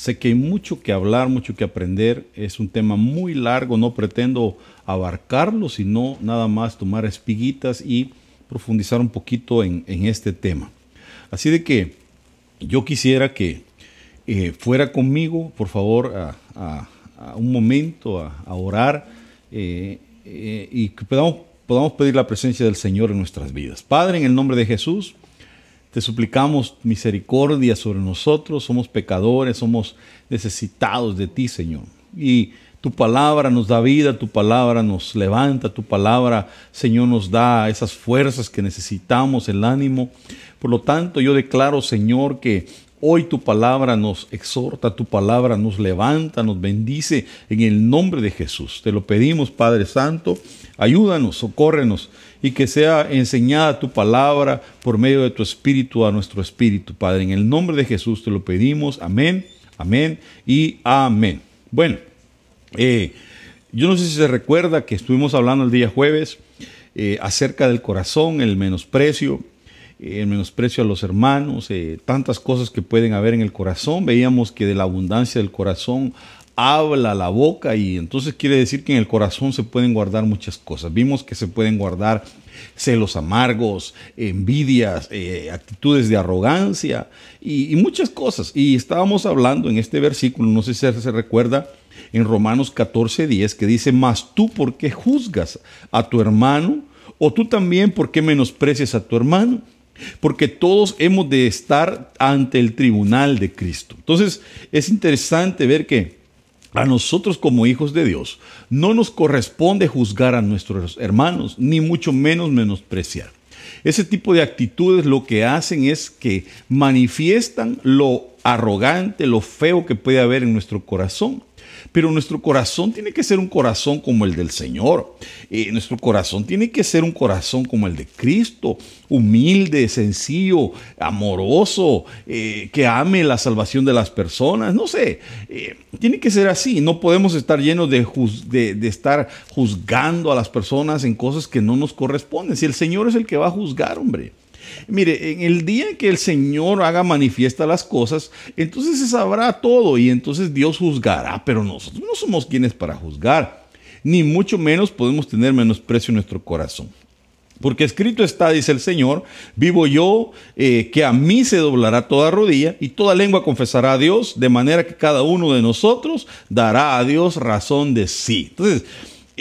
Sé que hay mucho que hablar, mucho que aprender. Es un tema muy largo, no pretendo abarcarlo, sino nada más tomar espiguitas y profundizar un poquito en, este tema. Así de que yo quisiera que eh, fuera conmigo, por favor, a, un momento, a, orar eh, eh, y que podamos, podamos pedir la presencia del Señor en nuestras vidas. Padre, en el nombre de Jesús, te suplicamos misericordia sobre nosotros, somos pecadores, somos necesitados de ti, Señor. Y tu palabra nos da vida, tu palabra nos levanta, tu palabra, Señor, nos da esas fuerzas que necesitamos, el ánimo. Por lo tanto, yo declaro, Señor, que Hoy tu palabra nos exhorta, tu palabra nos levanta, nos bendice en el nombre de Jesús. Te lo pedimos, Padre Santo, ayúdanos, socórrenos y que sea enseñada tu palabra por medio de tu espíritu a nuestro espíritu, Padre. En el nombre de Jesús te lo pedimos. Amén, amén y amén. Bueno, eh, yo no sé si se recuerda que estuvimos hablando el día jueves eh, acerca del corazón, el menosprecio, el menosprecio a los hermanos, eh, tantas cosas que pueden haber en el corazón. Veíamos que de la abundancia del corazón habla la boca y entonces quiere decir que en el corazón se pueden guardar muchas cosas. Vimos que se pueden guardar celos amargos, envidias, eh, actitudes de arrogancia y, muchas cosas. Y estábamos hablando en este versículo, no sé si se recuerda, en Romanos 14, 10, que dice, mas tú por qué juzgas a tu hermano o tú también por qué menosprecias a tu hermano porque todos hemos de estar ante el tribunal de Cristo. Entonces es interesante ver que a nosotros como hijos de Dios no nos corresponde juzgar a nuestros hermanos, ni mucho menos menospreciar. Ese tipo de actitudes lo que hacen es que manifiestan lo arrogante, lo feo que puede haber en nuestro corazón. Pero nuestro corazón tiene que ser un corazón como el del Señor. Eh, nuestro corazón tiene que ser un corazón como el de Cristo, humilde, sencillo, amoroso, eh, que ame la salvación de las personas. No sé, eh, tiene que ser así. No podemos estar llenos de, de estar juzgando a las personas en cosas que no nos corresponden. Si el Señor es el que va a juzgar, hombre. Mire, en el día en que el Señor haga manifiesta las cosas, entonces se sabrá todo y entonces Dios juzgará, pero nosotros no somos quienes para juzgar, ni mucho menos podemos tener menosprecio en nuestro corazón. Porque escrito está, dice el Señor, vivo yo, eh, que a mí se doblará toda rodilla y toda lengua confesará a Dios, de manera que cada uno de nosotros dará a Dios razón de sí. Entonces,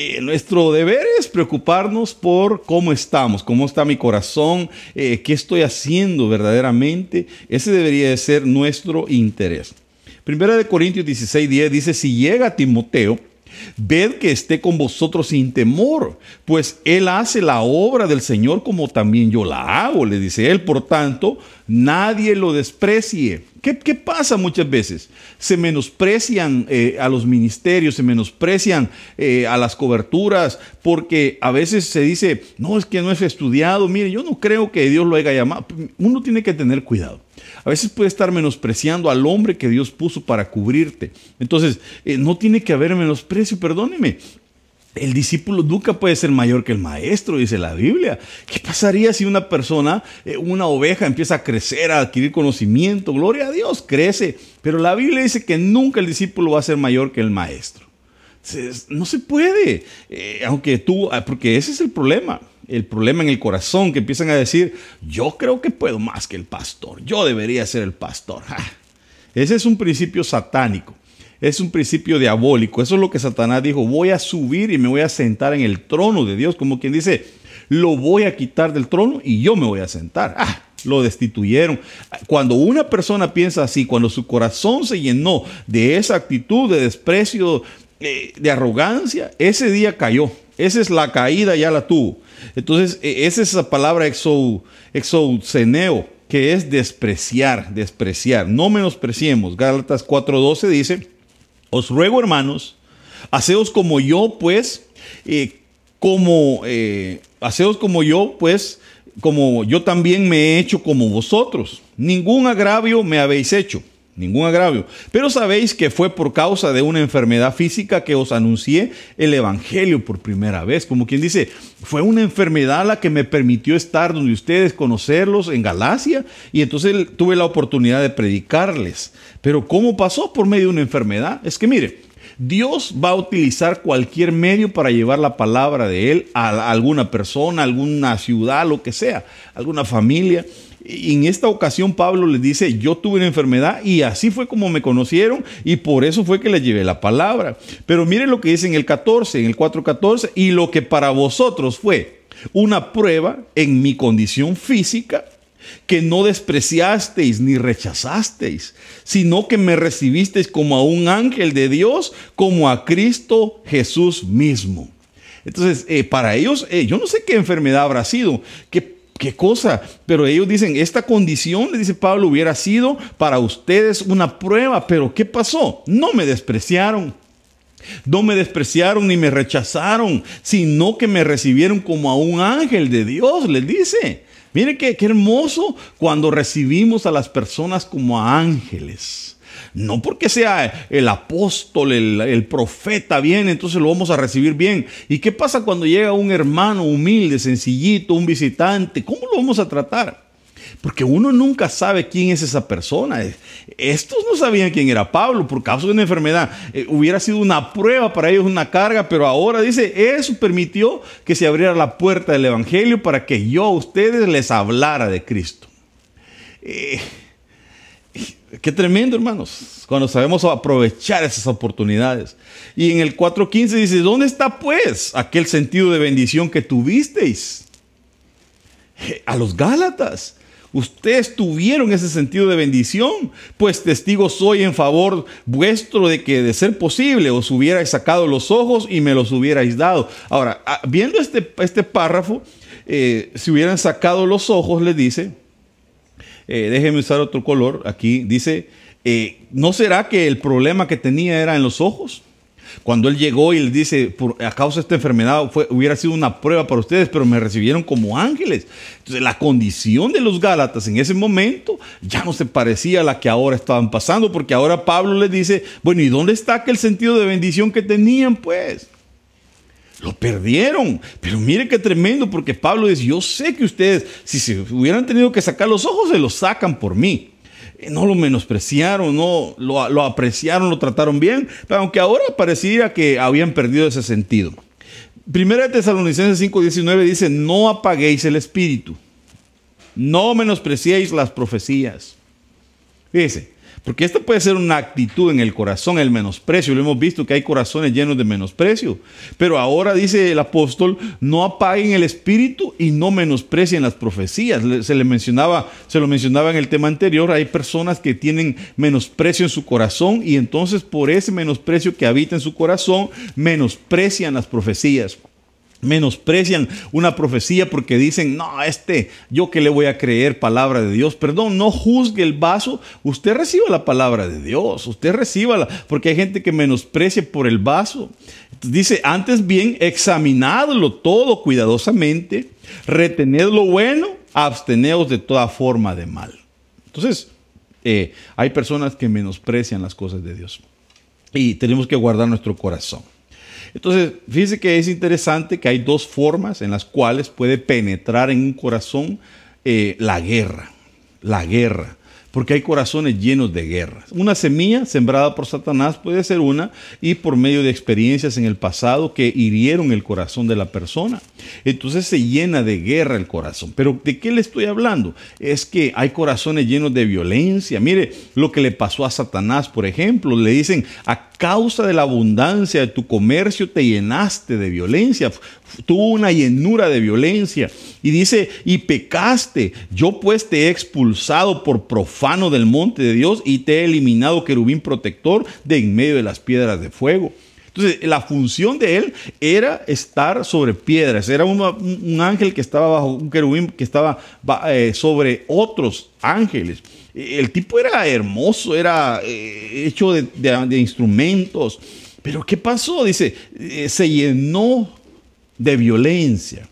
eh, nuestro deber es preocuparnos por cómo estamos, cómo está mi corazón, eh, qué estoy haciendo verdaderamente. Ese debería de ser nuestro interés. Primera de Corintios 16, 10 dice, si llega Timoteo, ved que esté con vosotros sin temor, pues él hace la obra del Señor como también yo la hago, le dice él. Por tanto, nadie lo desprecie ¿Qué, pasa muchas veces? Se menosprecian eh, a los ministerios, se menosprecian eh, a las coberturas, porque a veces se dice, no, es que no es estudiado. Mire, yo no creo que Dios lo haya llamado. Uno tiene que tener cuidado. A veces puede estar menospreciando al hombre que Dios puso para cubrirte. Entonces, eh, no tiene que haber menosprecio, perdóneme. El discípulo nunca puede ser mayor que el maestro, dice la Biblia. ¿Qué pasaría si una persona, eh, una oveja, empieza a crecer, a adquirir conocimiento? Gloria a Dios, crece. Pero la Biblia dice que nunca el discípulo va a ser mayor que el maestro. No se puede, eh, aunque tú, ah, porque ese es el problema. El problema en el corazón, que empiezan a decir, yo creo que puedo más que el pastor, yo debería ser el pastor. Ese es un principio satánico es un principio diabólico. Eso es lo que Satanás dijo, voy a subir y me voy a sentar en el trono de Dios, como quien dice, lo voy a quitar del trono y yo me voy a sentar. Lo destituyeron. Cuando una persona piensa así, cuando su corazón se llenó de esa actitud de desprecio, eh, de arrogancia, ese día cayó. Esa es la caída, ya la tuvo. Entonces, e, esa es esa palabra exouceneo, que es despreciar, despreciar. No menospreciemos. Gálatas 4.12 dice, os ruego, hermanos, haceos como yo, pues, eh, como, eh, haceos como yo, pues, como yo también me he hecho como vosotros. Ningún agravio me habéis hecho. Ningún agravio. Pero sabéis que fue por causa de una enfermedad física que os anuncié el Evangelio por primera vez. Como quien dice, fue una enfermedad la que me permitió estar donde ustedes, conocerlos en Galacia, y entonces tuve la oportunidad de predicarles. Pero ¿cómo pasó por medio de una enfermedad? Es que mire, Dios va a utilizar cualquier medio para llevar la palabra de Él a alguna persona, alguna ciudad, lo que sea, alguna familia. Y en esta ocasión Pablo les dice, yo tuve una enfermedad y así fue como me conocieron y por eso fue que les llevé la palabra. Pero miren lo que dice en el 14, en el 4.14, y lo que para vosotros fue una prueba en mi condición física, que no despreciasteis ni rechazasteis, sino que me recibisteis como a un ángel de Dios, como a Cristo Jesús mismo. Entonces, eh, para ellos, eh, yo no sé qué enfermedad habrá sido, qué qué cosa. Pero ellos dicen, esta condición, le dice Pablo, hubiera sido para ustedes una prueba. Pero ¿qué pasó? No me despreciaron. No me despreciaron ni me rechazaron, sino que me recibieron como a un ángel de Dios, les dice. Mire qué, qué hermoso cuando recibimos a las personas como a ángeles. No porque sea el apóstol, el, profeta bien, entonces lo vamos a recibir bien. ¿Y qué pasa cuando llega un hermano humilde, sencillito, un visitante? ¿Cómo lo vamos a tratar? Porque uno nunca sabe quién es esa persona. Estos no sabían quién era Pablo por causa de una enfermedad. Eh, hubiera sido una prueba para ellos, una carga, pero ahora dice, eso permitió que se abriera la puerta del Evangelio para que yo a ustedes les hablara de Cristo. Eh, Qué tremendo, hermanos, cuando sabemos aprovechar esas oportunidades. Y en el 4.15 dice, ¿dónde está pues aquel sentido de bendición que tuvisteis? A los Gálatas. Ustedes tuvieron ese sentido de bendición, pues testigo soy en favor vuestro de que de ser posible os hubierais sacado los ojos y me los hubierais dado. Ahora, ah, viendo este, este párrafo, eh, si hubieran sacado los ojos, le dice, eh, déjeme usar otro color, aquí dice, eh, ¿no será que el problema que tenía era en los ojos? Cuando él llegó y le dice, por, a causa de esta enfermedad fue, hubiera sido una prueba para ustedes, pero me recibieron como ángeles. Entonces la condición de los Gálatas en ese momento ya no se parecía a la que ahora estaban pasando, porque ahora Pablo les dice, bueno, ¿y dónde está aquel sentido de bendición que tenían pues? Lo perdieron. Pero mire qué tremendo, porque Pablo dice, yo sé que ustedes, si se hubieran tenido que sacar los ojos, se los sacan por mí. No lo menospreciaron, no lo, apreciaron, lo trataron bien, aunque ahora parecía que habían perdido ese sentido. Primera de Tesalonicenses 5:19 dice, no apaguéis el espíritu, no menospreciéis las profecías. Fíjese, porque esto puede ser una actitud en el corazón, el menosprecio. Lo hemos visto que hay corazones llenos de menosprecio. Pero ahora dice el apóstol, no apaguen el espíritu y no menosprecien las profecías. Se le mencionaba, se lo mencionaba en el tema anterior, hay personas que tienen menosprecio en su corazón y entonces por ese menosprecio que habita en su corazón, menosprecian las profecías menosprecian una profecía porque dicen, no, este, yo que le voy a creer palabra de Dios. Perdón, no juzgue el vaso, usted reciba la palabra de Dios, usted reciba porque hay gente que menosprecia por el vaso. Dice, antes bien, examinadlo todo cuidadosamente, retened lo bueno, absteneos de toda forma de mal. Entonces, eh, hay personas que menosprecian las cosas de Dios y tenemos que guardar nuestro corazón. Entonces, fíjese que es interesante que hay dos formas en las cuales puede penetrar en un corazón eh, la guerra. La guerra porque hay corazones llenos de guerras. Una semilla sembrada por Satanás puede ser una y por medio de experiencias en el pasado que hirieron el corazón de la persona. Entonces se llena de guerra el corazón. Pero ¿de qué le estoy hablando? Es que hay corazones llenos de violencia. Mire lo que le pasó a Satanás, por ejemplo. Le dicen, a causa de la abundancia de tu comercio te llenaste de violencia. Tuvo una llenura de violencia. Y dice, y pecaste. Yo pues te he expulsado por profano del monte de Dios y te he eliminado querubín protector de en medio de las piedras de fuego. Entonces, la función de él era estar sobre piedras. Era un, ángel que estaba bajo un querubín que estaba eh, sobre otros ángeles. El tipo era hermoso, era eh, hecho de, instrumentos. Pero ¿qué pasó? Dice, eh, se llenó de violencia.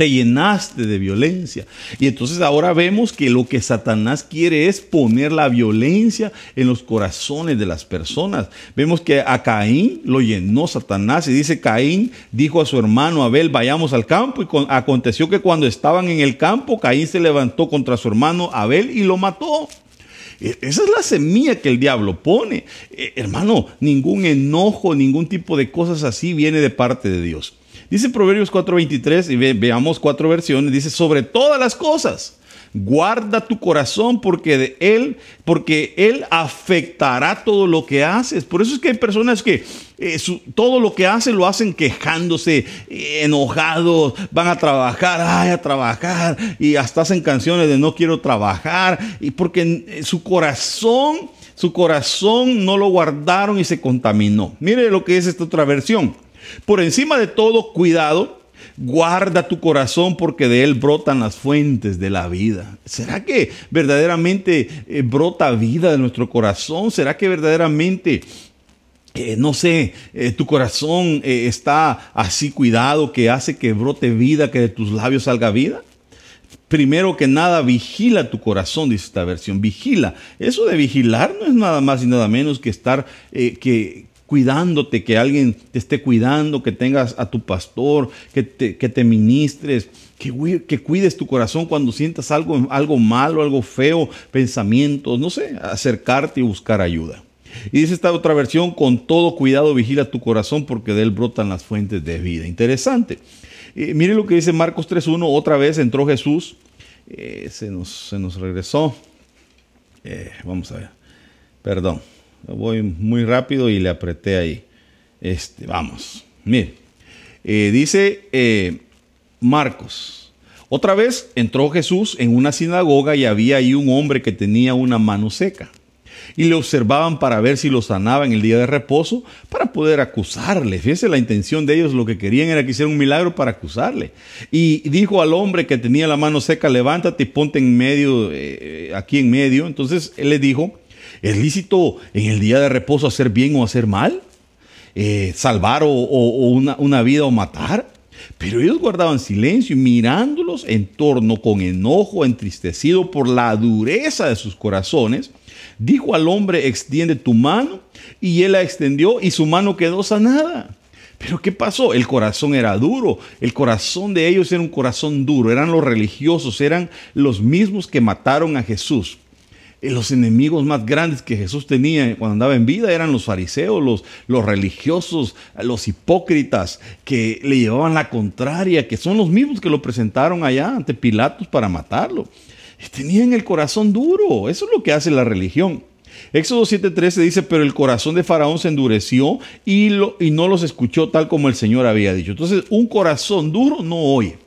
Te llenaste de violencia. Y entonces ahora vemos que lo que Satanás quiere es poner la violencia en los corazones de las personas. Vemos que a Caín lo llenó Satanás y dice Caín dijo a su hermano Abel, vayamos al campo. Y aconteció que cuando estaban en el campo, Caín se levantó contra su hermano Abel y lo mató. E, esa es la semilla que el diablo pone. Eh, hermano, ningún enojo, ningún tipo de cosas así viene de parte de Dios. Dice Proverbios 4:23 y veamos cuatro versiones, dice sobre todas las cosas. Guarda tu corazón porque de él, porque él afectará todo lo que haces. Por eso es que hay personas que eh, todo lo que hacen lo hacen quejándose, eh, enojados, van a trabajar, ay, a trabajar y hasta hacen canciones de no quiero trabajar y porque eh, su corazón, su corazón no lo guardaron y se contaminó. Mire lo que es esta otra versión. Por encima de todo, cuidado, guarda tu corazón porque de él brotan las fuentes de la vida. ¿Será que verdaderamente eh, brota vida de nuestro corazón? ¿Será que verdaderamente... Eh, no sé, eh, tu corazón está así cuidado que hace que brote vida, que de tus labios salga vida. Primero que nada, vigila tu corazón, dice esta versión. Vigila. Eso de vigilar no es nada más y nada menos que estar, que, cuidándote, que alguien te esté cuidando, que tengas a tu pastor, que te, ministres, que, cuides tu corazón cuando sientas algo, malo, algo feo, pensamientos, no sé, acercarte y buscar ayuda. Y dice esta otra versión, con todo cuidado vigila tu corazón porque de él brotan las fuentes de vida. Interesante. Mire lo que dice Marcos 3.1, otra vez entró Jesús, eh, se, nos, se, nos, regresó. Eh, vamos a ver, perdón. Voy muy rápido y le apreté ahí. Este, vamos. Mire. Eh, dice eh, Marcos. Otra vez entró Jesús en una sinagoga y había ahí un hombre que tenía una mano seca. Y le observaban para ver si lo sanaba en el día de reposo para poder acusarle. Fíjese la intención de ellos, lo que querían era que hiciera un milagro para acusarle. Y dijo al hombre que tenía la mano seca, levántate y ponte en medio, eh, aquí en medio. Entonces él le dijo, ¿Es lícito en el día de reposo hacer bien o hacer mal? Eh, ¿Salvar o, una, una vida o matar? Pero ellos guardaban silencio y mirándolos en torno con enojo, entristecido por la dureza de sus corazones, dijo al hombre, extiende tu mano, y él la extendió y su mano quedó sanada. Pero ¿qué pasó? El corazón era duro, el corazón de ellos era un corazón duro, eran los religiosos, eran los mismos que mataron a Jesús los enemigos más grandes que Jesús tenía cuando andaba en vida eran los fariseos, los, religiosos, los hipócritas que le llevaban la contraria, que son los mismos que lo presentaron allá ante Pilatos para matarlo. Tenían el corazón duro, eso es lo que hace la religión. Éxodo 7:13 dice, pero el corazón de Faraón se endureció y, y no los escuchó tal como el Señor había dicho. Entonces, un corazón duro no oye.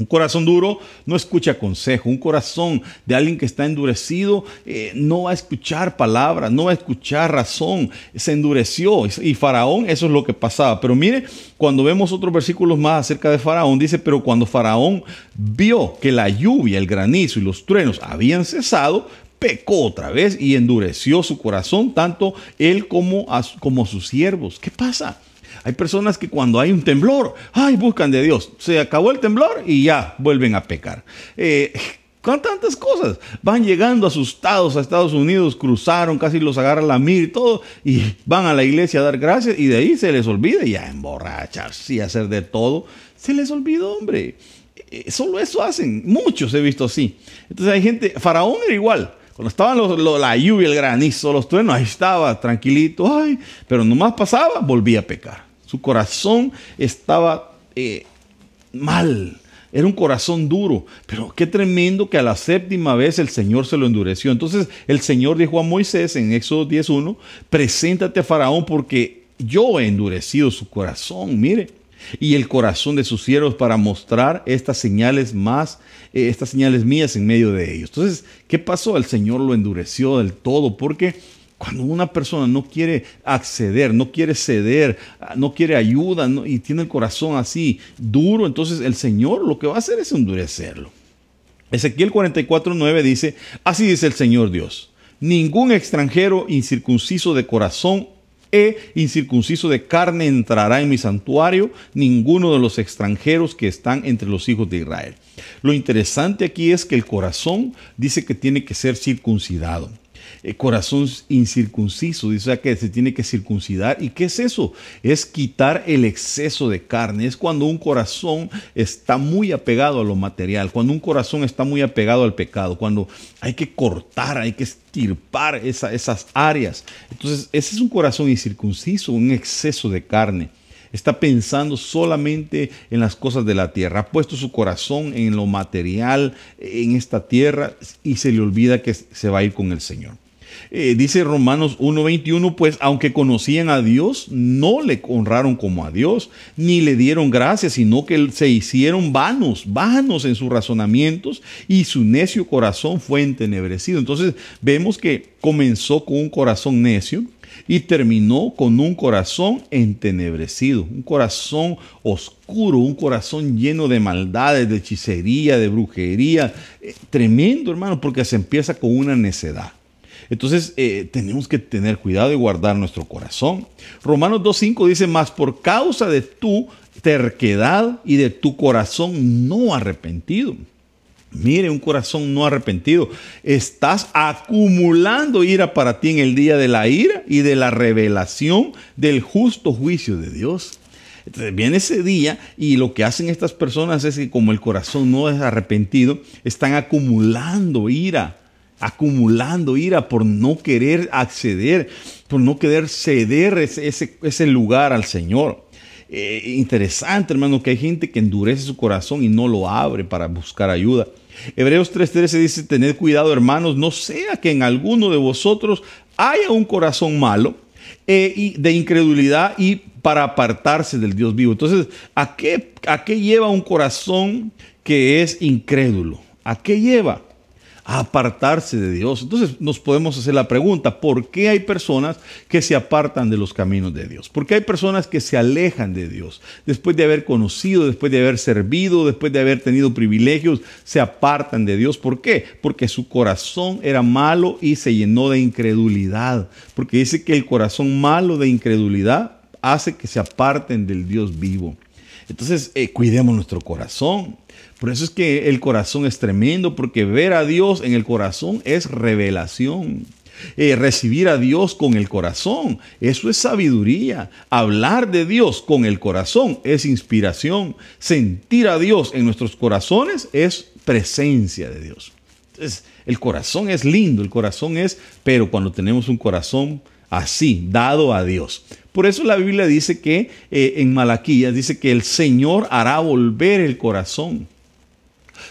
Un corazón duro no escucha consejo. Un corazón de alguien que está endurecido eh, no va a escuchar palabras, no va a escuchar razón. Se endureció. Y Faraón, eso es lo que pasaba. Pero mire, cuando vemos otros versículos más acerca de Faraón, dice, pero cuando Faraón vio que la lluvia, el granizo y los truenos habían cesado, pecó otra vez y endureció su corazón, tanto él como, como sus siervos. ¿Qué pasa? Hay personas que cuando hay un temblor, ay, buscan de Dios. Se acabó el temblor y ya vuelven a pecar. Eh, con tantas cosas. Van llegando asustados a Estados Unidos, cruzaron, casi los agarra la mir y todo, y van a la iglesia a dar gracias y de ahí se les olvida y ya emborracharse y hacer de todo. Se les olvidó, hombre. Eh, solo eso hacen. Muchos he visto así. Entonces hay gente, Faraón era igual. Cuando estaban la lluvia, el granizo, los truenos, ahí estaba, tranquilito, ay, pero nomás pasaba, volvía a pecar. Su corazón estaba eh, mal. Era un corazón duro, pero qué tremendo que a la séptima vez el Señor se lo endureció. Entonces el Señor dijo a Moisés en Éxodo 10.1, preséntate a Faraón porque yo he endurecido su corazón, mire, y el corazón de sus siervos para mostrar estas señales más, eh, estas señales mías en medio de ellos. Entonces, ¿qué pasó? El Señor lo endureció del todo porque cuando una persona no quiere acceder, no quiere ceder, no quiere ayuda y tiene el corazón así duro, entonces el Señor lo que va a hacer es endurecerlo. Ezequiel 44.9 dice, así dice el Señor Dios, ningún extranjero incircunciso de corazón e incircunciso de carne entrará en mi santuario, ninguno de los extranjeros que están entre los hijos de Israel. Lo interesante aquí es que el corazón dice que tiene que ser circuncidado. El corazón incircunciso, dice que se tiene que circuncidar. ¿Y qué es eso? Es quitar el exceso de carne. Es cuando un corazón está muy apegado a lo material, cuando un corazón está muy apegado al pecado, cuando hay que cortar, hay que estirpar esas áreas. Entonces, ese es un corazón incircunciso, un exceso de carne está pensando solamente en las cosas de la tierra, ha puesto su corazón en lo material, en esta tierra, y se le olvida que se va a ir con el Señor. Eh, dice Romanos 1.21, pues aunque conocían a Dios, no le honraron como a Dios, ni le dieron gracias, sino que se hicieron vanos, vanos en sus razonamientos, y su necio corazón fue entenebrecido. Entonces vemos que comenzó con un corazón necio, y terminó con un corazón entenebrecido, un corazón oscuro, un corazón lleno de maldades, de hechicería, de brujería. Eh, tremendo, hermano, porque se empieza con una necedad. Entonces eh, tenemos que tener cuidado y guardar nuestro corazón. Romanos 2.5 dice, más por causa de tu terquedad y de tu corazón no arrepentido. Mire, un corazón no arrepentido. Estás acumulando ira para ti en el día de la ira y de la revelación del justo juicio de Dios. Entonces viene ese día y lo que hacen estas personas es que como el corazón no es arrepentido, están acumulando ira acumulando ira por no querer acceder, por no querer ceder ese, ese, lugar al Señor. Eh, interesante, hermano, que hay gente que endurece su corazón y no lo abre para buscar ayuda. Hebreos 3:13 dice, tened cuidado, hermanos, no sea que en alguno de vosotros haya un corazón malo eh, y de incredulidad y para apartarse del Dios vivo. Entonces, ¿a qué, ¿a qué lleva un corazón que es incrédulo? ¿A qué lleva? Apartarse de Dios. Entonces nos podemos hacer la pregunta, ¿por qué hay personas que se apartan de los caminos de Dios? ¿Por qué hay personas que se alejan de Dios? Después de haber conocido, después de haber servido, después de haber tenido privilegios, se apartan de Dios. ¿Por qué? Porque su corazón era malo y se llenó de incredulidad. Porque dice que el corazón malo de incredulidad hace que se aparten del Dios vivo. Entonces, eh, cuidemos nuestro corazón. Por eso es que el corazón es tremendo, porque ver a Dios en el corazón es revelación. Eh, recibir a Dios con el corazón, eso es sabiduría. Hablar de Dios con el corazón es inspiración. Sentir a Dios en nuestros corazones es presencia de Dios. Entonces, el corazón es lindo, el corazón es, pero cuando tenemos un corazón así, dado a Dios. Por eso la Biblia dice que eh, en Malaquías dice que el Señor hará volver el corazón.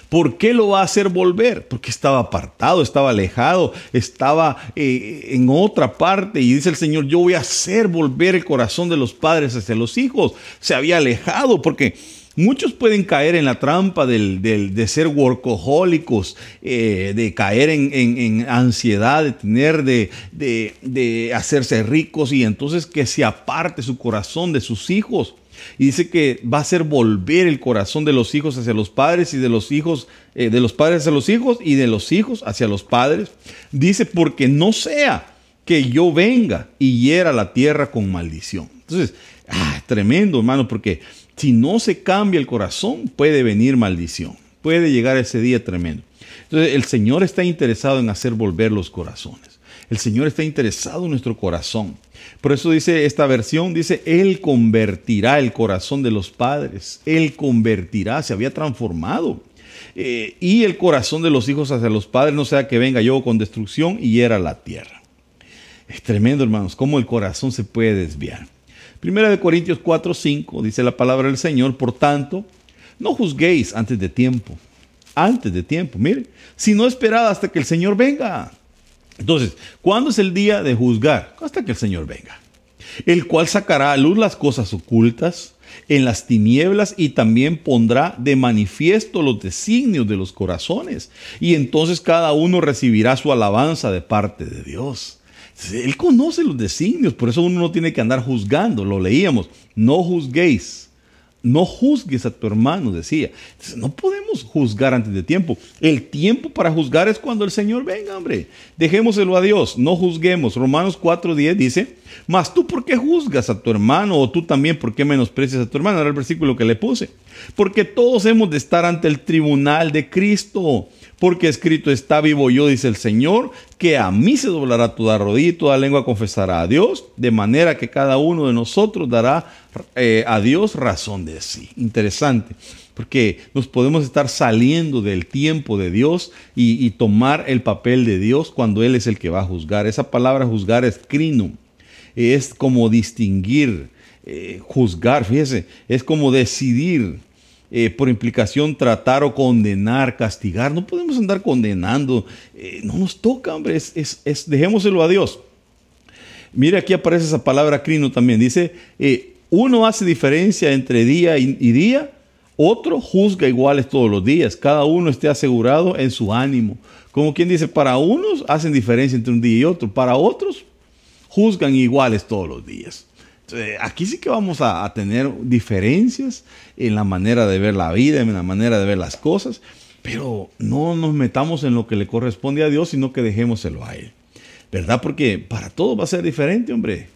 ¿Por qué lo va a hacer volver? Porque estaba apartado, estaba alejado, estaba eh, en otra parte. Y dice el Señor, yo voy a hacer volver el corazón de los padres hacia los hijos. Se había alejado porque Muchos pueden caer en la trampa de ser workahólicos, eh, de caer en, ansiedad, de tener, de, de, hacerse ricos y entonces que se aparte su corazón de sus hijos. Y dice que va a hacer volver el corazón de los hijos hacia los padres y de los hijos, eh, de los padres hacia los hijos y de los hijos hacia los padres. Dice, porque no sea que yo venga y hiera la tierra con maldición. Entonces, ah, tremendo, hermano, porque si no se cambia el corazón, puede venir maldición. Puede llegar ese día tremendo. Entonces, el Señor está interesado en hacer volver los corazones. El Señor está interesado en nuestro corazón. Por eso dice esta versión, dice, Él convertirá el corazón de los padres. Él convertirá, se había transformado. Eh, y el corazón de los hijos hacia los padres, no sea que venga yo con destrucción y hiera la tierra. Es tremendo, hermanos, cómo el corazón se puede desviar. Primera de Corintios 4, 5 dice la palabra del Señor, por tanto, no juzguéis antes de tiempo, antes de tiempo, mire, sino esperad hasta que el Señor venga entonces, ¿cuándo es el día de juzgar? Hasta que el Señor venga. El cual sacará a luz las cosas ocultas en las tinieblas y también pondrá de manifiesto los designios de los corazones. Y entonces cada uno recibirá su alabanza de parte de Dios. Él conoce los designios, por eso uno no tiene que andar juzgando. Lo leíamos. No juzguéis no juzgues a tu hermano, decía. no podemos juzgar antes de tiempo. El tiempo para juzgar es cuando el Señor venga, hombre. Dejémoselo a Dios, no juzguemos. Romanos 4.10 dice, mas tú por qué juzgas a tu hermano o tú también por qué menosprecias a tu hermano. Era el versículo que le puse. Porque todos hemos de estar ante el tribunal de Cristo porque escrito está vivo yo, dice el Señor, que a mí se doblará toda rodilla y toda lengua confesará a Dios, de manera que cada uno de nosotros dará eh, a Dios razón de sí. Interesante, porque nos podemos estar saliendo del tiempo de Dios y, tomar el papel de Dios cuando Él es el que va a juzgar. Esa palabra juzgar es crinum, es como distinguir, eh, juzgar, fíjese, es como decidir eh, por implicación tratar o condenar, castigar. No podemos andar condenando. Eh, no nos toca, hombre. Es, es, dejémoselo a Dios. Mire, aquí aparece esa palabra crino también. Dice, eh, uno hace diferencia entre día y, y día, otro juzga iguales todos los días. Cada uno esté asegurado en su ánimo. Como quien dice, para unos hacen diferencia entre un día y otro, para otros juzgan iguales todos los días. Eh, aquí sí que vamos a, tener diferencias en la manera de ver la vida, en la manera de ver las cosas, pero no nos metamos en lo que le corresponde a Dios, sino que dejémoselo a Él. ¿Verdad? Porque para todos va a ser diferente, hombre.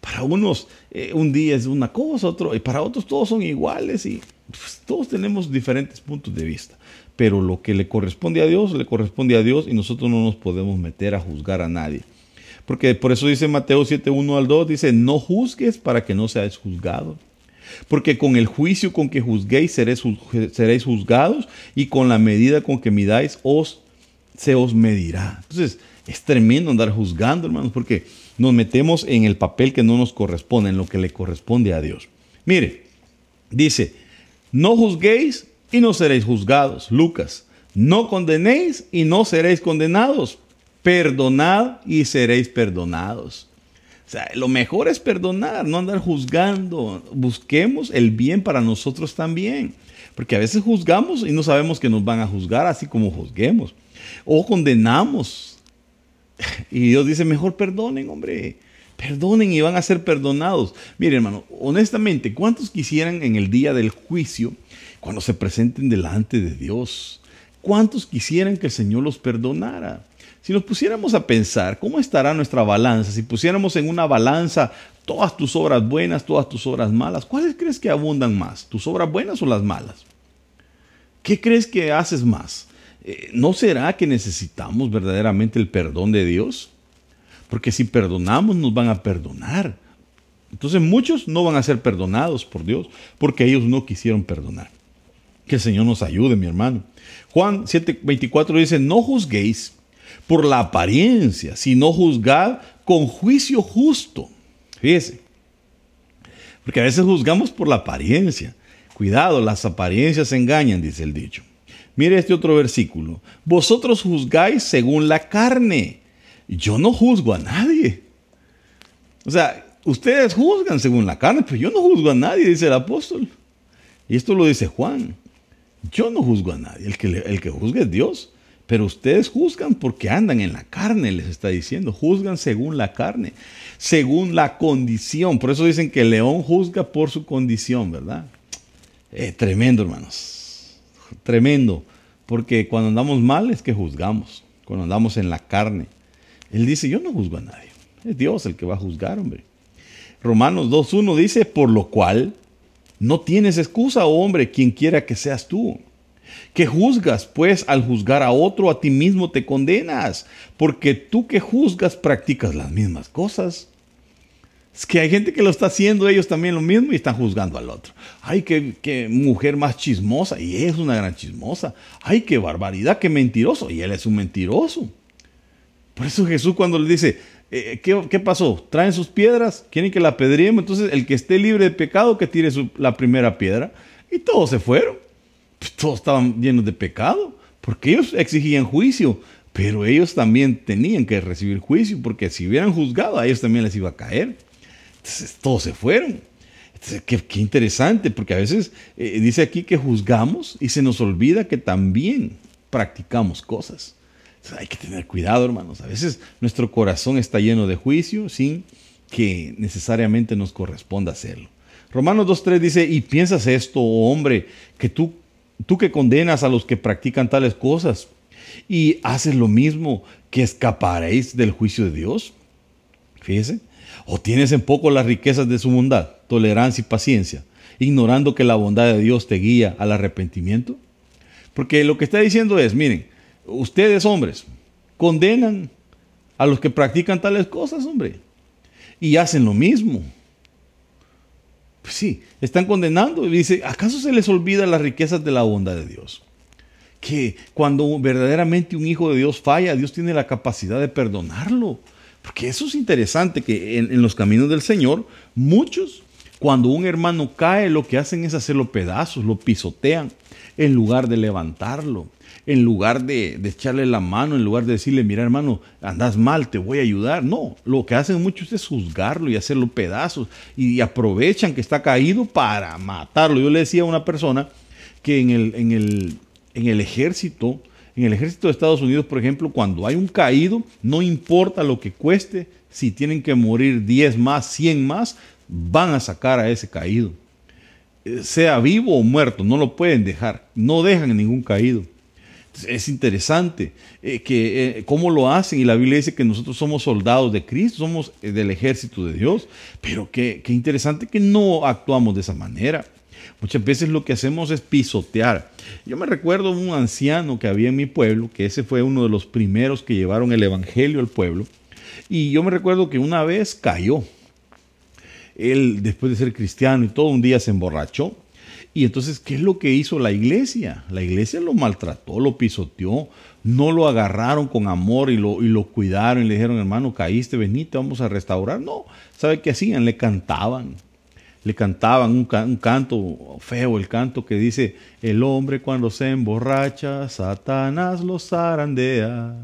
Para unos eh, un día es una cosa, otro, y para otros todos son iguales y pues, todos tenemos diferentes puntos de vista. Pero lo que le corresponde a Dios, le corresponde a Dios y nosotros no nos podemos meter a juzgar a nadie. Porque por eso dice Mateo 7, 1 al 2, dice, no juzgues para que no seas juzgado. Porque con el juicio con que juzguéis seréis, seréis juzgados y con la medida con que midáis os, se os medirá. Entonces, es tremendo andar juzgando, hermanos, porque nos metemos en el papel que no nos corresponde, en lo que le corresponde a Dios. Mire, dice, no juzguéis y no seréis juzgados. Lucas, no condenéis y no seréis condenados perdonad y seréis perdonados. O sea, lo mejor es perdonar, no andar juzgando. Busquemos el bien para nosotros también. Porque a veces juzgamos y no sabemos que nos van a juzgar así como juzguemos. O condenamos. Y Dios dice, mejor perdonen, hombre. Perdonen y van a ser perdonados. Mire, hermano, honestamente, ¿cuántos quisieran en el día del juicio, cuando se presenten delante de Dios, cuántos quisieran que el Señor los perdonara? Si nos pusiéramos a pensar, ¿cómo estará nuestra balanza? Si pusiéramos en una balanza todas tus obras buenas, todas tus obras malas, ¿cuáles crees que abundan más? ¿Tus obras buenas o las malas? ¿Qué crees que haces más? Eh, ¿No será que necesitamos verdaderamente el perdón de Dios? Porque si perdonamos, nos van a perdonar. Entonces muchos no van a ser perdonados por Dios porque ellos no quisieron perdonar. Que el Señor nos ayude, mi hermano. Juan 7:24 dice, no juzguéis por la apariencia, sino juzgad con juicio justo. Fíjese. Porque a veces juzgamos por la apariencia. Cuidado, las apariencias engañan, dice el dicho. Mire este otro versículo. Vosotros juzgáis según la carne. Yo no juzgo a nadie. O sea, ustedes juzgan según la carne, pero yo no juzgo a nadie, dice el apóstol. Y esto lo dice Juan. Yo no juzgo a nadie. El que, el que juzga es Dios. Pero ustedes juzgan porque andan en la carne, les está diciendo. Juzgan según la carne, según la condición. Por eso dicen que el león juzga por su condición, ¿verdad? Eh, tremendo, hermanos. Tremendo. Porque cuando andamos mal es que juzgamos. Cuando andamos en la carne. Él dice, yo no juzgo a nadie. Es Dios el que va a juzgar, hombre. Romanos 2.1 dice, por lo cual no tienes excusa, oh hombre, quien quiera que seas tú que juzgas, pues al juzgar a otro, a ti mismo te condenas, porque tú que juzgas practicas las mismas cosas. Es que hay gente que lo está haciendo ellos también lo mismo y están juzgando al otro. Ay, qué, mujer más chismosa. Y es una gran chismosa. Ay, qué barbaridad, qué mentiroso. Y él es un mentiroso. Por eso Jesús cuando le dice, eh, ¿qué, pasó? ¿Traen sus piedras? ¿Quieren que la pedriemos? Entonces el que esté libre de pecado que tire la primera piedra. Y todos se fueron. Pues, todos estaban llenos de pecado, porque ellos exigían juicio, pero ellos también tenían que recibir juicio, porque si hubieran juzgado, a ellos también les iba a caer. Entonces todos se fueron. qué, interesante, porque a veces eh, dice aquí que juzgamos y se nos olvida que también practicamos cosas. hay que tener cuidado, hermanos. A veces nuestro corazón está lleno de juicio sin que necesariamente nos corresponda hacerlo. Romanos 2.3 dice, y piensas esto, oh hombre, que tú, tú que condenas a los que practican tales cosas y haces lo mismo, que escaparéis del juicio de Dios. Fíjese, o tienes en poco las riquezas de su bondad, tolerancia y paciencia, ignorando que la bondad de Dios te guía al arrepentimiento. Porque lo que está diciendo es, miren, ustedes hombres condenan a los que practican tales cosas, hombre, y hacen lo mismo. Pues sí, están condenando y dice, ¿acaso se les olvida las riquezas de la bondad de Dios? Que cuando verdaderamente un hijo de Dios falla, Dios tiene la capacidad de perdonarlo. Porque eso es interesante, que en, los caminos del Señor, muchos, cuando un hermano cae, lo que hacen es hacerlo pedazos, lo pisotean, en lugar de levantarlo en lugar de, echarle la mano, en lugar de decirle, mira hermano, andas mal, te voy a ayudar. No, lo que hacen muchos es juzgarlo y hacerlo pedazos y aprovechan que está caído para matarlo. Yo le decía a una persona que en el, en el, en el ejército, en el ejército de Estados Unidos, por ejemplo, cuando hay un caído, no importa lo que cueste, si tienen que morir 10 más, 100 más, van a sacar a ese caído. Eh, sea vivo o muerto, no lo pueden dejar, no dejan ningún caído es interesante eh, que eh, cómo lo hacen y la Biblia dice que nosotros somos soldados de Cristo, somos eh, del ejército de Dios, pero qué, qué interesante que no actuamos de esa manera. Muchas veces lo que hacemos es pisotear. Yo me recuerdo un anciano que había en mi pueblo, que ese fue uno de los primeros que llevaron el Evangelio al pueblo, y yo me recuerdo que una vez cayó. Él, después de ser cristiano y todo, un día se emborrachó y entonces, ¿qué es lo que hizo la iglesia? La iglesia lo maltrató, lo pisoteó, no lo agarraron con amor y lo, y lo cuidaron y le dijeron, hermano, caíste, venite, vamos a restaurar. No, ¿sabe qué hacían? Le cantaban. Le cantaban un, un canto feo, el canto que dice, el hombre cuando se emborracha, Satanás lo zarandea,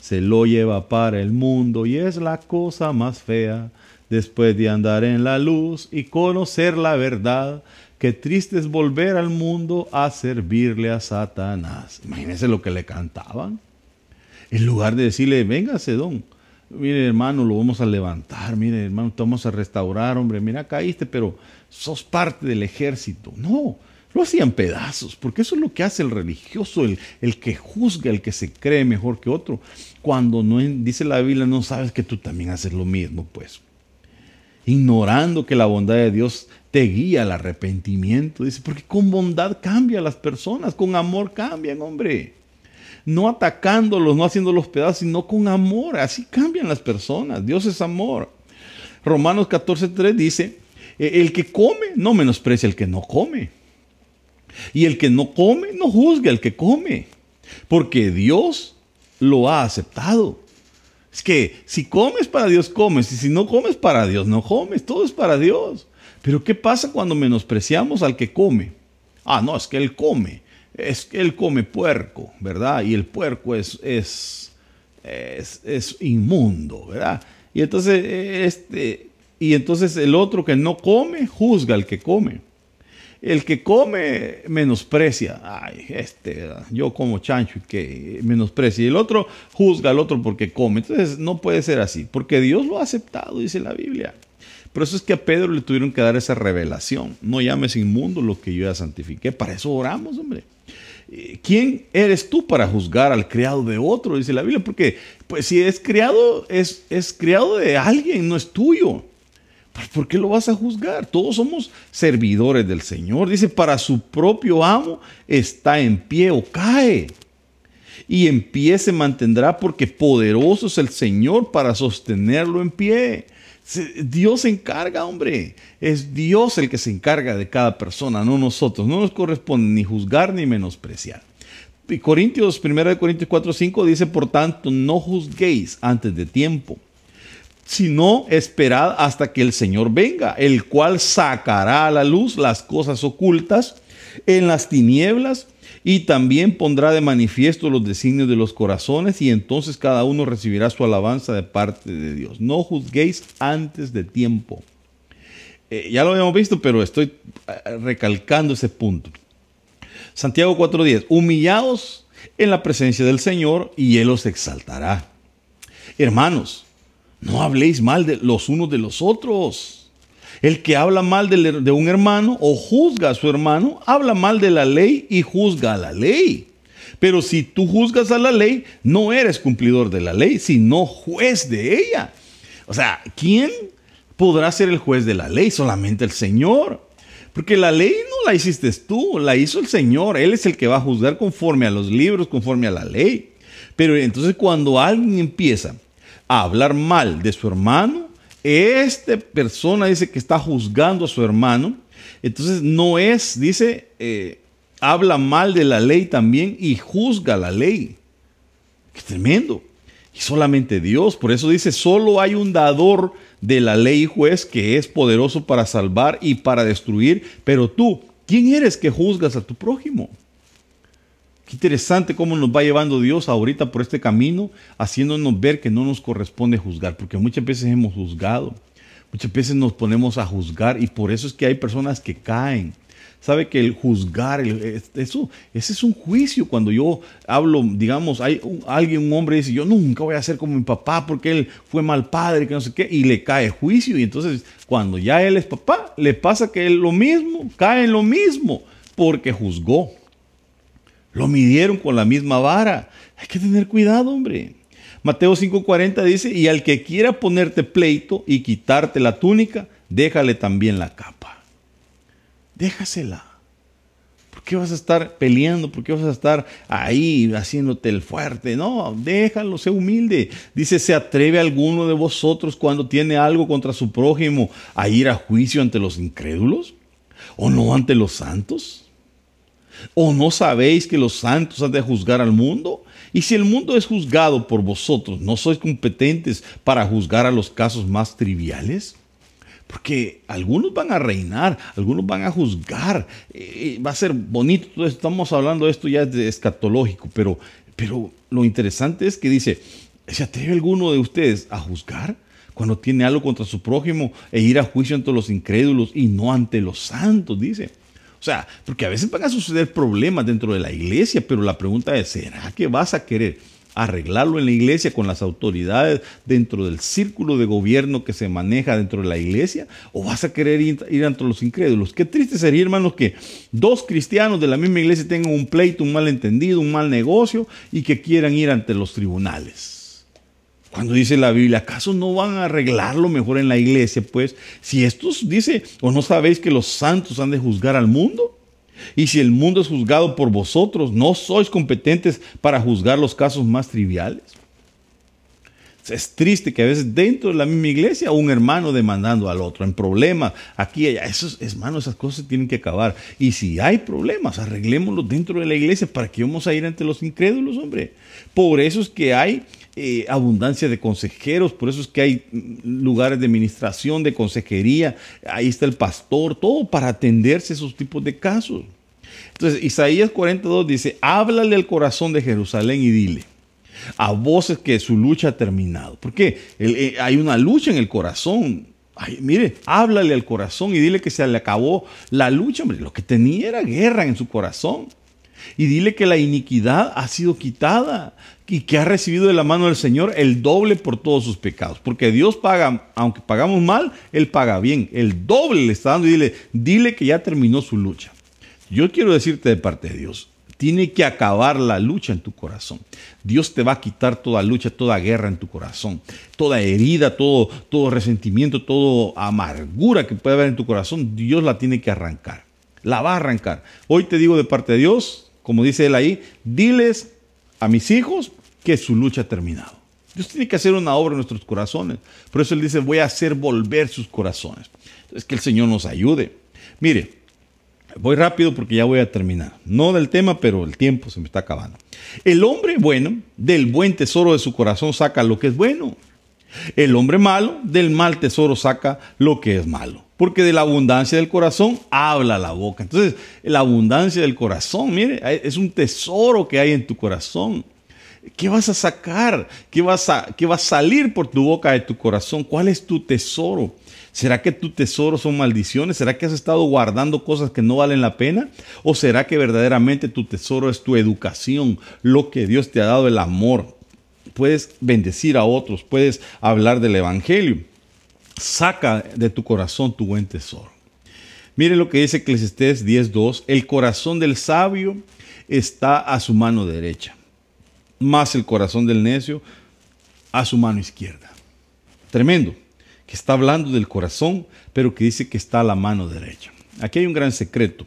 se lo lleva para el mundo y es la cosa más fea. Después de andar en la luz y conocer la verdad, Qué triste es volver al mundo a servirle a Satanás. Imagínense lo que le cantaban. En lugar de decirle, véngase, don. Mire, hermano, lo vamos a levantar. Mire, hermano, te vamos a restaurar, hombre. Mira, caíste, pero sos parte del ejército. No, lo hacían pedazos, porque eso es lo que hace el religioso, el, el que juzga, el que se cree mejor que otro. Cuando no dice la Biblia, no sabes que tú también haces lo mismo, pues. Ignorando que la bondad de Dios te guía al arrepentimiento. Dice, porque con bondad cambia las personas, con amor cambian, hombre. No atacándolos, no haciéndolos pedazos, sino con amor. Así cambian las personas. Dios es amor. Romanos 14.3 dice, e-, el que come no menosprecia al que no come. Y el que no come no juzga al que come. Porque Dios lo ha aceptado. Es que si comes para Dios, comes. Y si no comes para Dios, no comes. Todo es para Dios. Pero ¿qué pasa cuando menospreciamos al que come? Ah, no, es que él come. Es que él come puerco, ¿verdad? Y el puerco es, es, es, inmundo, ¿verdad? Y entonces, este, y entonces el otro que no come, juzga al que come. El que come menosprecia. Ay, este, yo como chancho que menosprecia. Y el otro juzga al otro porque come. Entonces no puede ser así, porque Dios lo ha aceptado, dice la Biblia. Por eso es que a Pedro le tuvieron que dar esa revelación. No llames inmundo lo que yo ya santifiqué. Para eso oramos, hombre. Eh, ¿Quién eres tú para juzgar al criado de otro? Dice la Biblia. Porque pues si es criado, es, es criado de alguien, no es tuyo. ¿Por qué lo vas a juzgar? Todos somos servidores del Señor. Dice, para su propio amo está en pie o cae. Y en pie se mantendrá porque poderoso es el Señor para sostenerlo en pie. Dios se encarga, hombre. Es Dios el que se encarga de cada persona, no nosotros. No nos corresponde ni juzgar ni menospreciar. Corintios, 1 Corintios 4, 5 dice, por tanto, no juzguéis antes de tiempo, sino esperad hasta que el Señor venga, el cual sacará a la luz las cosas ocultas en las tinieblas y también pondrá de manifiesto los designios de los corazones y entonces cada uno recibirá su alabanza de parte de Dios. No juzguéis antes de tiempo. Eh, ya lo habíamos visto, pero estoy eh, recalcando ese punto. Santiago 4:10, humillaos en la presencia del Señor y Él os exaltará. Hermanos, no habléis mal de los unos de los otros. El que habla mal de, un hermano o juzga a su hermano, habla mal de la ley y juzga a la ley. Pero si tú juzgas a la ley, no eres cumplidor de la ley, sino juez de ella. O sea, ¿quién podrá ser el juez de la ley? Solamente el Señor. Porque la ley no la hiciste tú, la hizo el Señor. Él es el que va a juzgar conforme a los libros, conforme a la ley. Pero entonces cuando alguien empieza a hablar mal de su hermano, esta persona dice que está juzgando a su hermano. Entonces no es, dice, eh, habla mal de la ley también y juzga la ley. Qué tremendo. Y solamente Dios, por eso dice, solo hay un dador de la ley juez que es poderoso para salvar y para destruir, pero tú, ¿quién eres que juzgas a tu prójimo? Qué interesante cómo nos va llevando Dios ahorita por este camino, haciéndonos ver que no nos corresponde juzgar, porque muchas veces hemos juzgado, muchas veces nos ponemos a juzgar y por eso es que hay personas que caen. Sabe que el juzgar, eso, ese es un juicio. Cuando yo hablo, digamos, hay alguien, un hombre dice, yo nunca voy a ser como mi papá porque él fue mal padre, que no sé qué, y le cae juicio. Y entonces, cuando ya él es papá, le pasa que él lo mismo, cae en lo mismo, porque juzgó. Lo midieron con la misma vara. Hay que tener cuidado, hombre. Mateo 5:40 dice, y al que quiera ponerte pleito y quitarte la túnica, déjale también la capa. Déjasela. ¿Por qué vas a estar peleando? ¿Por qué vas a estar ahí haciéndote el fuerte? No, déjalo, sé humilde. Dice, ¿se atreve alguno de vosotros cuando tiene algo contra su prójimo a ir a juicio ante los incrédulos? ¿O no ante los santos? ¿O no sabéis que los santos han de juzgar al mundo? Y si el mundo es juzgado por vosotros, ¿no sois competentes para juzgar a los casos más triviales? Porque algunos van a reinar, algunos van a juzgar. Eh, va a ser bonito, estamos hablando de esto ya es escatológico, pero, pero lo interesante es que dice, ¿se atreve alguno de ustedes a juzgar? Cuando tiene algo contra su prójimo e ir a juicio ante los incrédulos y no ante los santos, dice. Sea, porque a veces van a suceder problemas dentro de la iglesia, pero la pregunta es, ¿será que vas a querer arreglarlo en la iglesia con las autoridades dentro del círculo de gobierno que se maneja dentro de la iglesia? ¿O vas a querer ir, ir ante los incrédulos? Qué triste sería, hermanos, que dos cristianos de la misma iglesia tengan un pleito, un malentendido, un mal negocio y que quieran ir ante los tribunales. Cuando dice la Biblia, ¿acaso no van a arreglarlo mejor en la iglesia? Pues si estos dice, o no sabéis que los santos han de juzgar al mundo, y si el mundo es juzgado por vosotros, ¿no sois competentes para juzgar los casos más triviales? Es triste que a veces dentro de la misma iglesia un hermano demandando al otro en problemas, aquí y allá. Esos, hermanos, esas cosas tienen que acabar. Y si hay problemas, arreglémoslos dentro de la iglesia para que vamos a ir ante los incrédulos, hombre. Por eso es que hay eh, abundancia de consejeros, por eso es que hay lugares de administración, de consejería, ahí está el pastor, todo para atenderse esos tipos de casos. Entonces, Isaías 42 dice, háblale al corazón de Jerusalén y dile, a voces que su lucha ha terminado. Porque eh, hay una lucha en el corazón. mire, háblale al corazón y dile que se le acabó la lucha. Hombre, lo que tenía era guerra en su corazón y dile que la iniquidad ha sido quitada y que ha recibido de la mano del Señor el doble por todos sus pecados. Porque Dios paga, aunque pagamos mal, Él paga bien. El doble le está dando y dile, dile que ya terminó su lucha. Yo quiero decirte de parte de Dios, tiene que acabar la lucha en tu corazón. Dios te va a quitar toda lucha, toda guerra en tu corazón, toda herida, todo, todo resentimiento, toda amargura que puede haber en tu corazón. Dios la tiene que arrancar. La va a arrancar. Hoy te digo de parte de Dios, como dice él ahí, diles a mis hijos que su lucha ha terminado. Dios tiene que hacer una obra en nuestros corazones. Por eso él dice, voy a hacer volver sus corazones. Es que el Señor nos ayude. Mire, voy rápido porque ya voy a terminar. No del tema, pero el tiempo se me está acabando. El hombre bueno, del buen tesoro de su corazón saca lo que es bueno. El hombre malo, del mal tesoro saca lo que es malo porque de la abundancia del corazón habla la boca. Entonces, la abundancia del corazón, mire, es un tesoro que hay en tu corazón. ¿Qué vas a sacar? ¿Qué, vas a, ¿Qué va a salir por tu boca de tu corazón? ¿Cuál es tu tesoro? ¿Será que tu tesoro son maldiciones? ¿Será que has estado guardando cosas que no valen la pena? ¿O será que verdaderamente tu tesoro es tu educación, lo que Dios te ha dado, el amor? Puedes bendecir a otros, puedes hablar del Evangelio. saca de tu corazón tu buen tesoro. Mire lo que dice Eclesiastés 10.2, el corazón del sabio está a su mano derecha, más el corazón del necio a su mano izquierda. Tremendo, que está hablando del corazón, pero que dice que está a la mano derecha. Aquí hay un gran secreto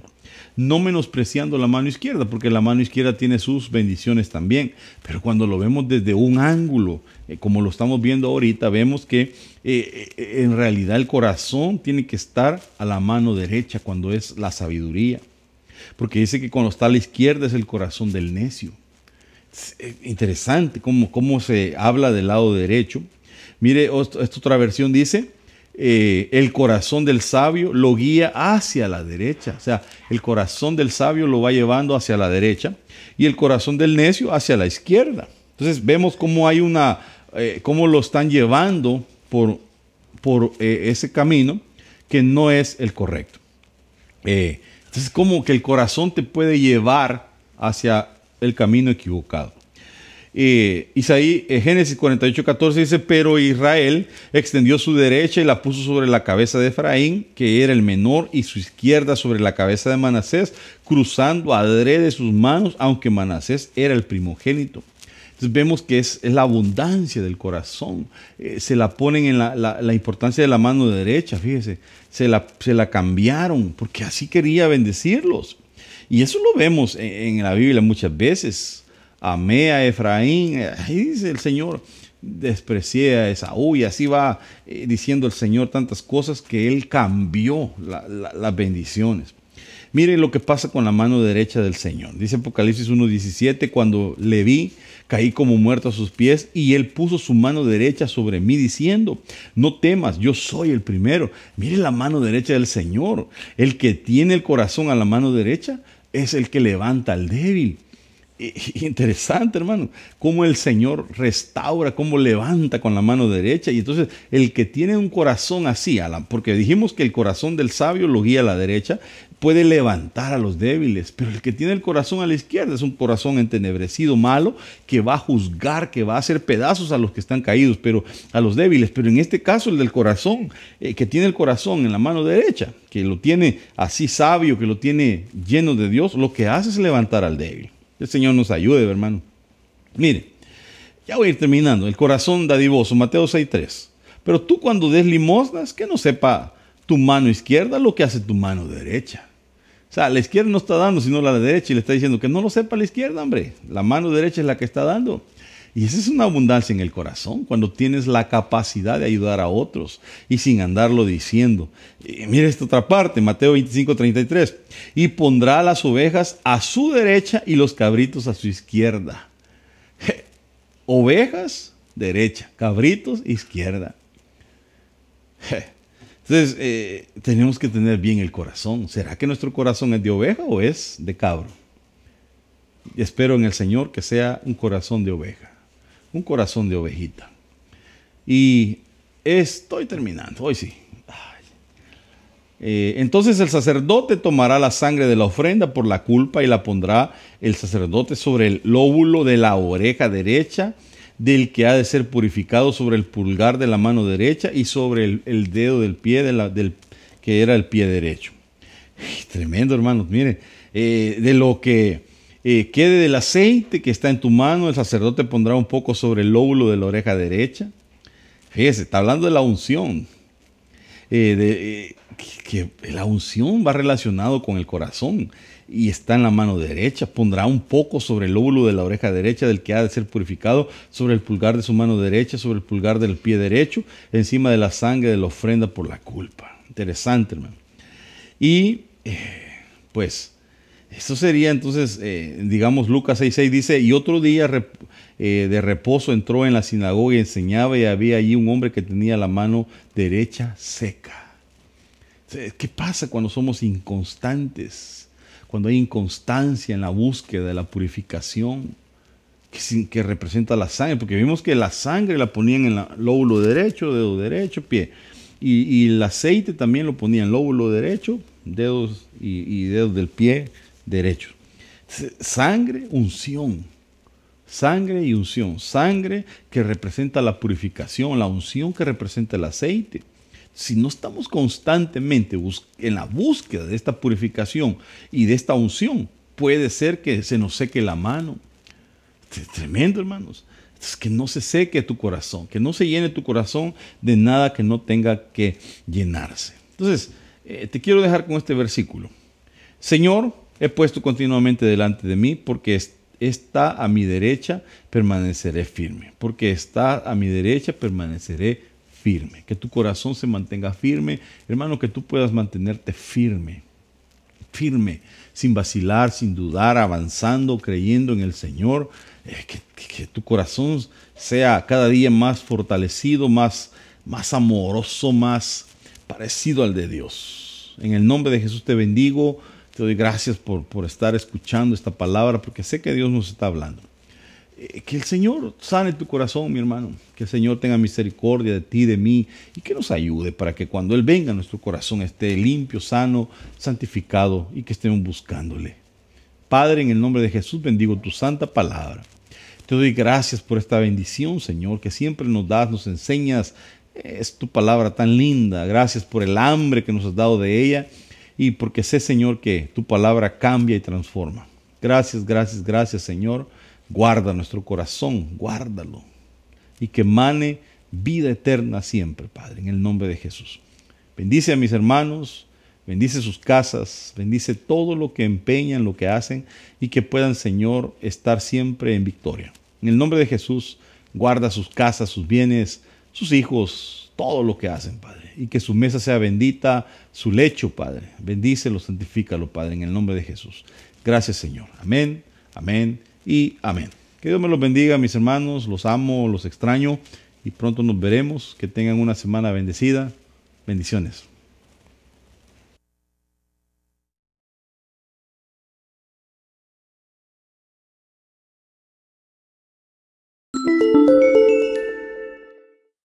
no menospreciando la mano izquierda, porque la mano izquierda tiene sus bendiciones también, pero cuando lo vemos desde un ángulo, eh, como lo estamos viendo ahorita, vemos que eh, eh, en realidad el corazón tiene que estar a la mano derecha cuando es la sabiduría, porque dice que cuando está a la izquierda es el corazón del necio. interesante cómo, cómo se habla del lado derecho. Mire, esta otra versión dice, eh, el corazón del sabio lo guía hacia la derecha. O sea, el corazón del sabio lo va llevando hacia la derecha y el corazón del necio hacia la izquierda. Entonces vemos cómo hay una, eh, cómo lo están llevando por, por eh, ese camino que no es el correcto. entonces, como que el corazón te puede llevar hacia el camino equivocado. Eh, Isaí, eh, Génesis 48, 14 dice, pero Israel extendió su derecha y la puso sobre la cabeza de Efraín, que era el menor, y su izquierda sobre la cabeza de Manasés, cruzando adrede sus manos, aunque Manasés era el primogénito. Entonces vemos que es, la abundancia del corazón. Eh, se la ponen en la, importancia de la mano derecha, fíjese. Se la, se la cambiaron porque así quería bendecirlos. Y eso lo vemos en, en la Biblia muchas veces amé a Efraín, ahí dice el Señor, desprecié a Esaú y así va eh, diciendo el Señor tantas cosas que Él cambió las bendiciones. Mire lo que pasa con la mano derecha del Señor. Dice Apocalipsis 1.17, cuando le vi, caí como muerto a sus pies y Él puso su mano derecha sobre mí diciendo, no temas, yo soy el primero. Mire la mano derecha del Señor. El que tiene el corazón a la mano derecha es el que levanta al débil. Interesante, hermano, cómo el Señor restaura, cómo levanta con la mano derecha. Y entonces el que tiene un corazón así, porque dijimos que el corazón del sabio lo guía a la derecha, puede levantar a los débiles, pero el que tiene el corazón a la izquierda es un corazón entenebrecido, malo, que va a juzgar, que va a hacer pedazos a los que están caídos, pero a los débiles. Pero en este caso el del corazón, eh, que tiene el corazón en la mano derecha, que lo tiene así sabio, que lo tiene lleno de Dios, lo que hace es levantar al débil. El Señor nos ayude, hermano. Mire, ya voy a ir terminando. El corazón dadivoso, Mateo 6.3. Pero tú cuando des limosnas, que no sepa tu mano izquierda lo que hace tu mano derecha. O sea, la izquierda no está dando, sino la derecha, y le está diciendo que no lo sepa la izquierda, hombre. La mano derecha es la que está dando. Y esa es una abundancia en el corazón, cuando tienes la capacidad de ayudar a otros y sin andarlo diciendo. Y mire esta otra parte, Mateo 25, 33. Y pondrá las ovejas a su derecha y los cabritos a su izquierda. Ovejas, derecha. Cabritos, izquierda. Entonces, eh, tenemos que tener bien el corazón. ¿Será que nuestro corazón es de oveja o es de cabro? espero en el Señor que sea un corazón de oveja un corazón de ovejita. Y estoy terminando, hoy sí. Eh, entonces el sacerdote tomará la sangre de la ofrenda por la culpa y la pondrá el sacerdote sobre el lóbulo de la oreja derecha del que ha de ser purificado sobre el pulgar de la mano derecha y sobre el, dedo del pie del, que era el pie derecho. tremendo, hermanos. Miren, eh, de lo que eh, quede del aceite que está en tu mano, el sacerdote pondrá un poco sobre el lóbulo de la oreja derecha. Fíjese, está hablando de la unción. Eh, de, eh, que, la unción va relacionado con el corazón y está en la mano derecha. Pondrá un poco sobre el lóbulo de la oreja derecha del que ha de ser purificado, sobre el pulgar de su mano derecha, sobre el pulgar del pie derecho, encima de la sangre de la ofrenda por la culpa. Interesante, hermano. Y pues esto sería entonces, eh, digamos, Lucas 6.6 dice, y otro día eh, de reposo entró en la sinagoga y enseñaba y había allí un hombre que tenía la mano derecha seca. ¿Qué pasa cuando somos inconstantes? Cuando hay inconstancia en la búsqueda de la purificación que, que representa la sangre, porque vimos que la sangre la ponían en el lóbulo derecho, dedo derecho, pie. Y, el aceite también lo ponían en lóbulo derecho, dedos y dedos del pie derecho. Sangre, unción. Sangre y unción. Sangre que representa la purificación, la unción que representa el aceite. si no estamos constantemente en la búsqueda de esta purificación y de esta unción, puede ser que se nos seque la mano. tremendo, hermanos. Que no se seque tu corazón, que no se llene tu corazón de nada que no tenga que llenarse. Entonces, eh, te quiero dejar con este versículo. Señor, he puesto continuamente delante de mí porque está a mi derecha, permaneceré firme. Porque está a mi derecha, permaneceré firme. Que tu corazón se mantenga firme. Hermano, que tú puedas mantenerte firme. Firme, sin vacilar, sin dudar, avanzando, creyendo en el Señor eh, que, tu corazón sea cada día más fortalecido, más, más amoroso, más parecido al de Dios. En el nombre de Jesús te bendigo, te doy gracias por, por estar escuchando esta palabra, porque sé que Dios nos está hablando. Eh, que el Señor sane tu corazón, mi hermano. Que el Señor tenga misericordia de ti, de mí, y que nos ayude para que cuando Él venga nuestro corazón esté limpio, sano, santificado y que estemos buscándole. Padre, en el nombre de Jesús bendigo tu santa palabra. Te doy gracias por esta bendición, Señor, que siempre nos das, nos enseñas. Es tu palabra tan linda. Gracias por el hambre que nos has dado de ella y porque sé, Señor, que tu palabra cambia y transforma. Gracias, gracias, gracias, Señor. Guarda nuestro corazón, guárdalo. Y que mane vida eterna siempre, Padre, en el nombre de Jesús. Bendice a mis hermanos, Bendice sus casas, bendice todo lo que empeñan, lo que hacen y que puedan, Señor, estar siempre en victoria. En el nombre de Jesús, guarda sus casas, sus bienes, sus hijos, todo lo que hacen, Padre. Y que su mesa sea bendita, su lecho, Padre. Bendícelo, santifícalo, Padre, en el nombre de Jesús. Gracias, Señor. Amén, amén y amén. Que Dios me los bendiga, mis hermanos. Los amo, los extraño y pronto nos veremos. Que tengan una semana bendecida. Bendiciones.